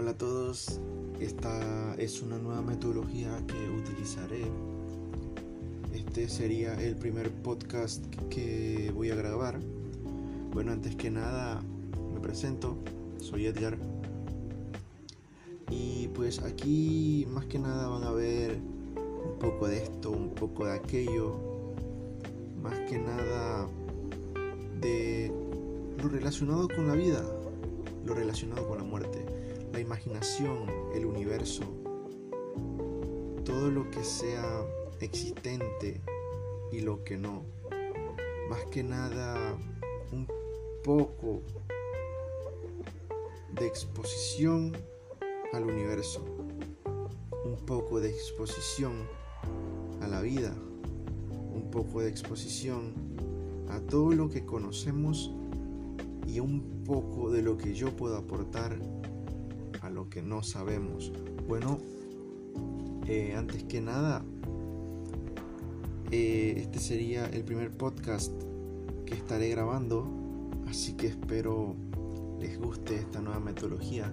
Hola a todos, esta es una nueva metodología que utilizaré. Este sería el primer podcast que voy a grabar. Bueno, antes que nada me presento, soy Edgar. Y pues aquí más que nada van a ver un poco de esto, un poco de aquello, más que nada de lo relacionado con la vida, lo relacionado con la muerte, la imaginación, el universo, todo lo que sea existente y lo que no. Más que nada un poco de exposición al universo, un poco de exposición a la vida, un poco de exposición a todo lo que conocemos y un poco de lo que yo puedo aportar a lo que no sabemos. Bueno, eh, antes que nada, eh, este sería el primer podcast que estaré grabando, así que espero les guste esta nueva metodología,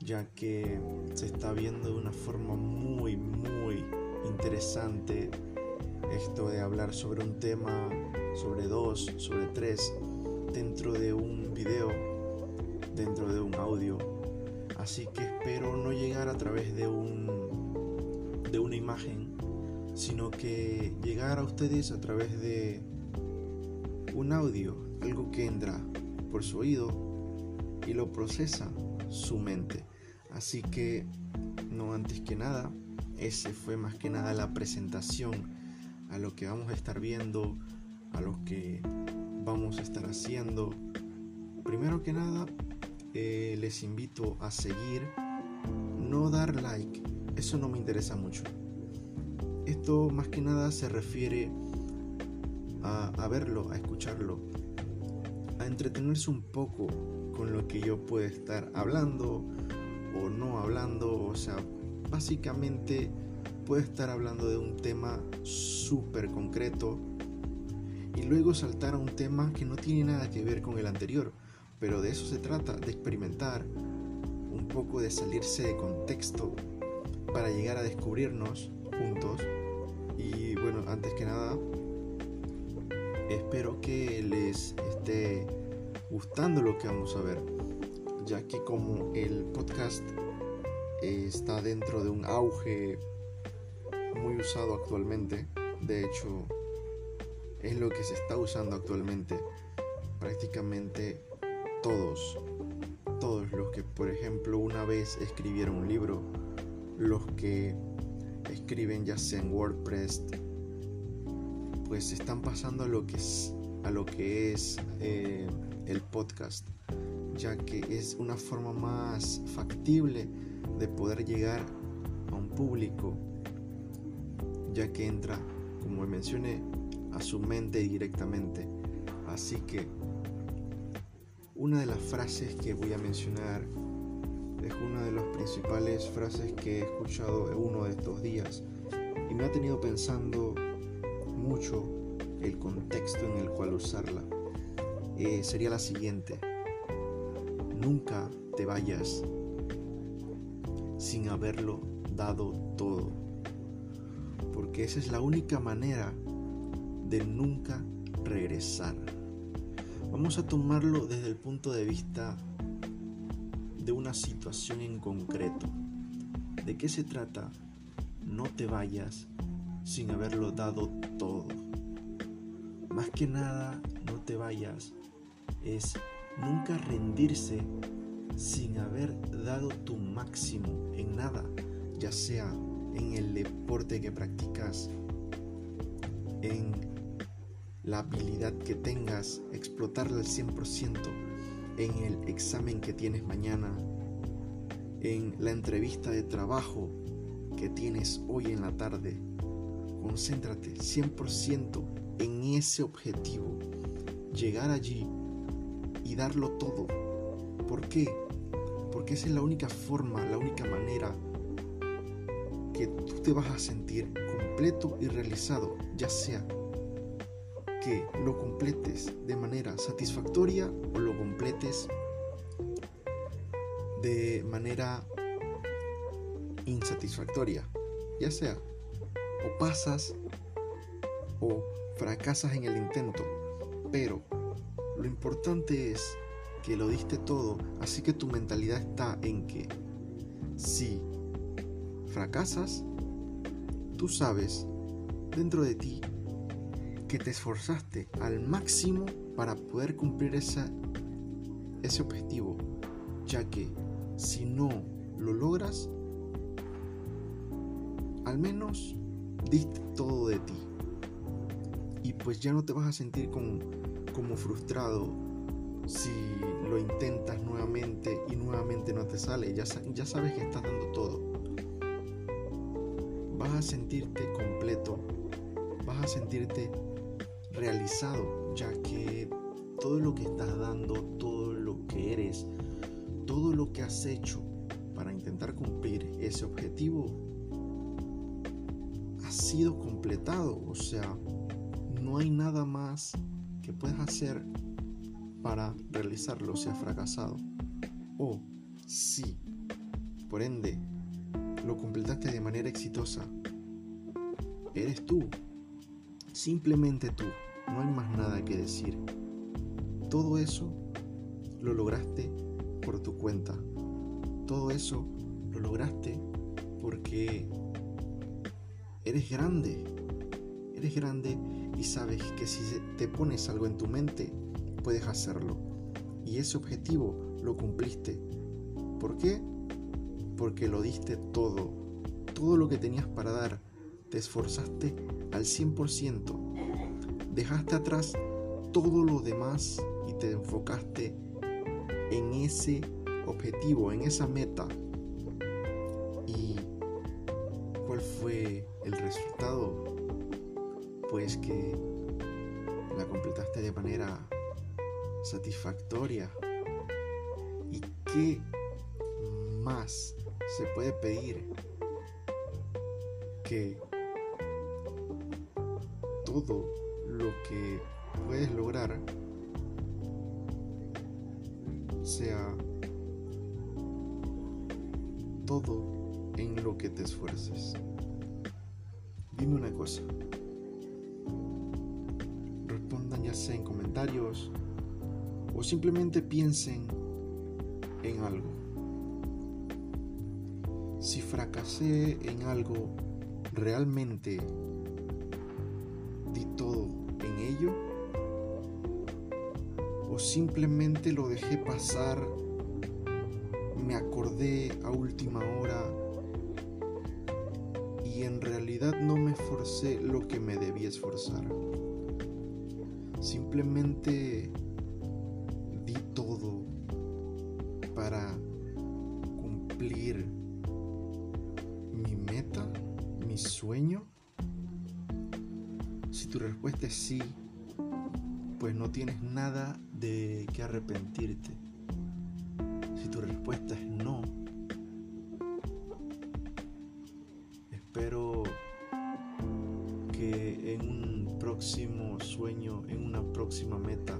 ya que se está viendo de una forma muy, muy interesante esto de hablar sobre un tema, sobre dos, sobre tres dentro de un video, dentro de un audio. Así que espero no llegar a través de un de una imagen, sino que llegar a ustedes a través de un audio, algo que entra por su oído y lo procesa su mente. Así que no antes que nada, ese fue más que nada la presentación a lo que vamos a estar viendo, a lo que vamos a estar haciendo. Primero que nada, eh, les invito a seguir, no dar like, eso no me interesa mucho. Esto más que nada se refiere a, verlo, a escucharlo, a entretenerse un poco con lo que yo pueda estar hablando o no hablando, o sea, básicamente puede estar hablando de un tema súper concreto y luego saltar a un tema que no tiene nada que ver con el anterior. Pero de eso se trata, de experimentar, un poco de salirse de contexto para llegar a descubrirnos juntos. Y bueno, antes que nada, espero que les esté gustando lo que vamos a ver, ya que como el podcast está dentro de un auge muy usado actualmente, de hecho es lo que se está usando actualmente. Prácticamente todos, todos los que por ejemplo una vez escribieron un libro, los que escriben ya sea en WordPress, pues están pasando a lo que es, a lo que es eh, el podcast, ya que es una forma más factible de poder llegar a un público, ya que entra, como mencioné, a su mente directamente. Así que una de las frases que voy a mencionar es una de las principales frases que he escuchado en uno de estos días y me ha tenido pensando mucho el contexto en el cual usarla. Eh, sería la siguiente. Nunca te vayas sin haberlo dado todo. Porque esa es la única manera de nunca regresar. Vamos a tomarlo desde el punto de vista de una situación en concreto. ¿De qué se trata? No te vayas sin haberlo dado todo. Más que nada, no te vayas es nunca rendirse sin haber dado tu máximo en nada, ya sea en el deporte que practicas, en la habilidad que tengas, explotarla al 100% en el examen que tienes mañana, en la entrevista de trabajo que tienes hoy en la tarde. Concéntrate 100% en ese objetivo, llegar allí y darlo todo. ¿Por qué? Porque esa es la única forma, la única manera que tú te vas a sentir completo y realizado, ya sea que lo completes de manera satisfactoria o lo completes de manera insatisfactoria, ya sea o pasas o fracasas en el intento, pero lo importante es que lo diste todo, así que tu mentalidad está en que si fracasas, tú sabes dentro de ti que te esforzaste al máximo para poder cumplir ese objetivo, ya que si no lo logras, al menos diste todo de ti. Y pues ya no te vas a sentir como, como frustrado si lo intentas nuevamente y nuevamente no te sale. Ya, ya sabes que estás dando todo. Vas a sentirte completo. Vas a sentirte realizado, ya que todo lo que estás dando, todo lo que eres, todo lo que has hecho para intentar cumplir ese objetivo ha sido completado. O sea, no hay nada más que puedas hacer para realizarlo si has fracasado. O si, por ende, lo completaste de manera exitosa, eres tú, simplemente tú, no hay más nada que decir. Todo eso lo lograste por tu cuenta. Todo eso lo lograste porque eres grande. Eres grande y sabes que si te pones algo en tu mente, puedes hacerlo. Y ese objetivo lo cumpliste. ¿Por qué? Porque lo diste todo. Todo lo que tenías para dar. Te esforzaste al 100%. Dejaste atrás todo lo demás y te enfocaste en ese objetivo, en esa meta. ¿Y cuál fue el resultado? Pues que la completaste de manera satisfactoria. ¿Y qué más se puede pedir que todo lo que puedes lograr sea todo en lo que te esfuerces. Dime una cosa. Respondan ya sea en comentarios o simplemente piensen en algo. Si fracasé en algo, realmente di todo o simplemente lo dejé pasar, me acordé a última hora y en realidad no me esforcé lo que me debía esforzar. Simplemente di todo para cumplir mi meta, mi sueño. Si tu respuesta es sí, pues no tienes nada de qué arrepentirte. Si tu respuesta es no, espero que en un próximo sueño, en una próxima meta,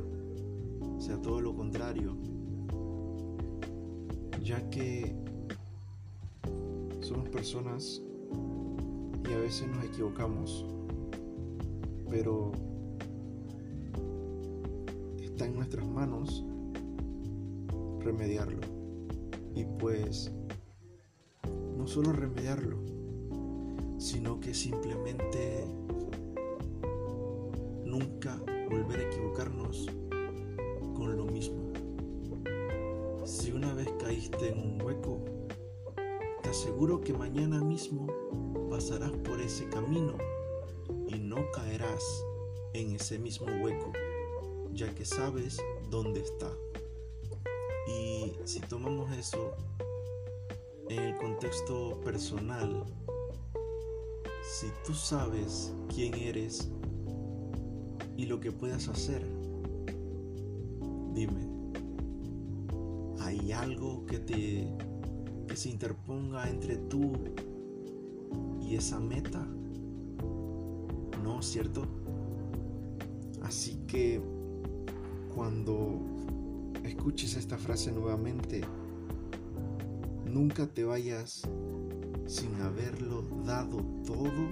sea todo lo contrario, ya que somos personas y a veces nos equivocamos, pero está en nuestras manos remediarlo. Y pues no solo remediarlo, sino que simplemente nunca volver a equivocarnos con lo mismo. Si una vez caíste en un hueco, te aseguro que mañana mismo pasarás por ese camino y no caerás en ese mismo hueco ya que sabes dónde está. Y si tomamos eso en el contexto personal, si tú sabes quién eres y lo que puedes hacer, dime, ¿hay algo que te que se interponga entre tú y esa meta? No, ¿cierto? Así que cuando escuches esta frase nuevamente, nunca te vayas sin haberlo dado todo,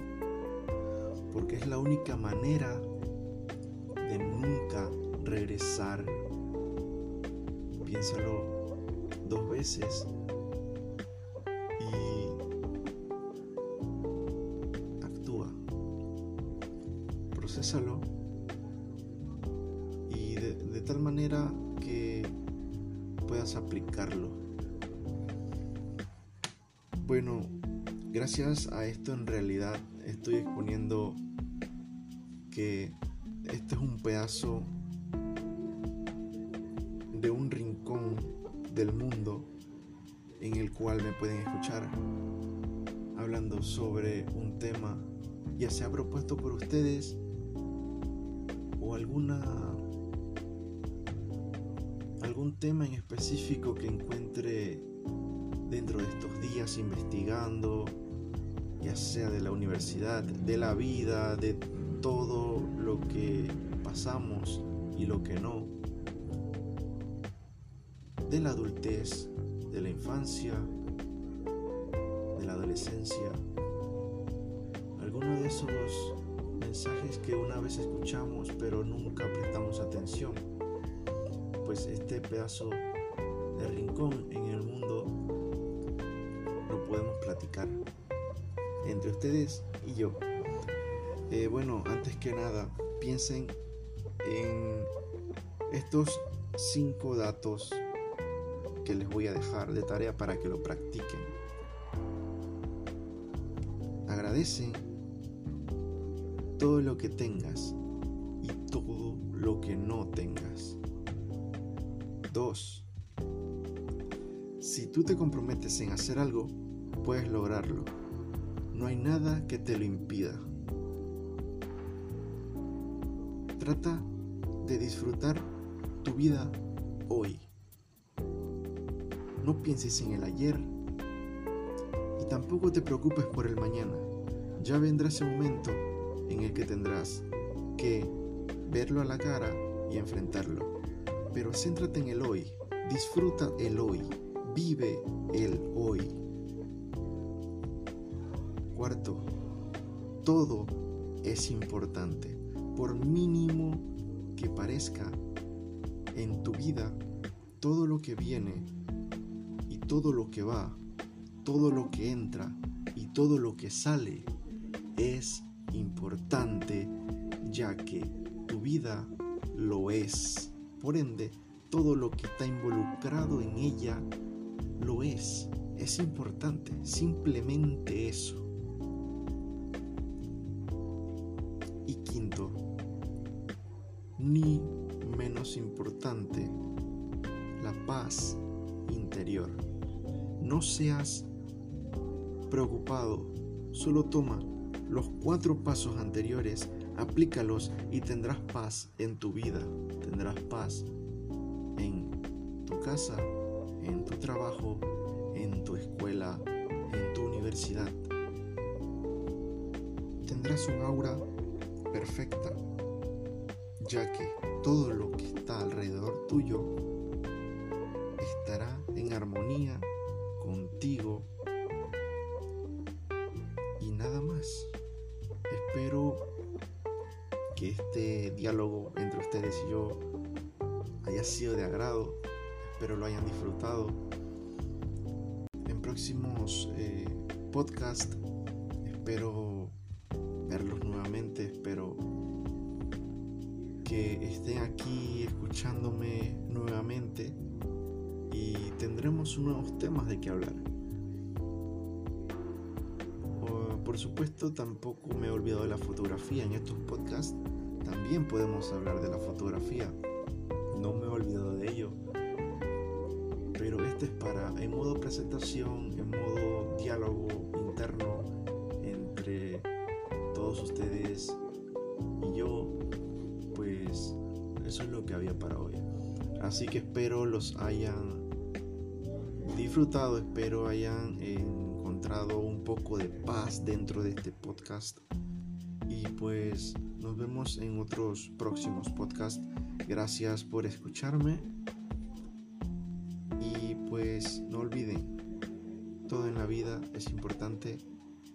porque es la única manera de nunca regresar. Piénsalo dos veces y actúa. Procésalo manera que puedas aplicarlo. Bueno, gracias a esto en realidad estoy exponiendo que este es un pedazo de un rincón del mundo en el cual me pueden escuchar hablando sobre un tema ya sea propuesto por ustedes o alguna algún tema en específico que encuentre dentro de estos días investigando, ya sea de la universidad, de la vida, de todo lo que pasamos y lo que no, de la adultez, de la infancia, de la adolescencia, algunos de esos mensajes que una vez escuchamos pero nunca prestamos atención, pues este pedazo de rincón en el mundo lo podemos platicar entre ustedes y yo. Eh, bueno, antes que nada, piensen en estos cinco datos que les voy a dejar de tarea para que lo practiquen. Agradece todo lo que tengas y todo lo que no tengas. 2. Si tú te comprometes en hacer algo, puedes lograrlo. No hay nada que te lo impida. Trata de disfrutar tu vida hoy. No pienses en el ayer y tampoco te preocupes por el mañana. Ya vendrá ese momento en el que tendrás que verlo a la cara y enfrentarlo. Pero céntrate en el hoy, disfruta el hoy, vive el hoy. Cuarto, todo es importante, por mínimo que parezca en tu vida, todo lo que viene y todo lo que va, todo lo que entra y todo lo que sale es importante ya que tu vida lo es. Por ende, todo lo que está involucrado en ella lo es. Es importante, simplemente eso. Y quinto, ni menos importante, la paz interior. No seas preocupado, solo toma los cuatro pasos anteriores, aplícalos y tendrás paz en tu vida, tendrás paz en tu casa, en tu trabajo, en tu escuela, en tu universidad. Tendrás un aura perfecta, ya que todo lo que está alrededor tuyo estará en armonía contigo diálogo entre ustedes y yo haya sido de agrado. Espero lo hayan disfrutado. En próximos eh, podcasts espero verlos nuevamente. Espero que estén aquí escuchándome nuevamente y tendremos nuevos temas de que hablar. Por supuesto, tampoco me he olvidado de la fotografía. En estos podcasts también podemos hablar de la fotografía. No me he olvidado de ello. Pero este es para, en modo presentación, en modo diálogo interno entre todos ustedes y yo, pues eso es lo que había para hoy. Así que espero los hayan disfrutado, espero hayan encontrado un poco de paz dentro de este podcast. Y pues nos vemos en otros próximos podcasts. Gracias por escucharme. Y pues no olviden, la vida es importante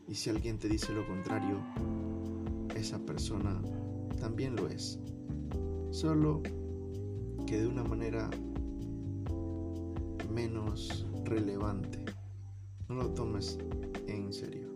y si alguien te dice lo contrario, esa persona también lo es. Solo que de una manera menos relevante. No lo tomes en serio.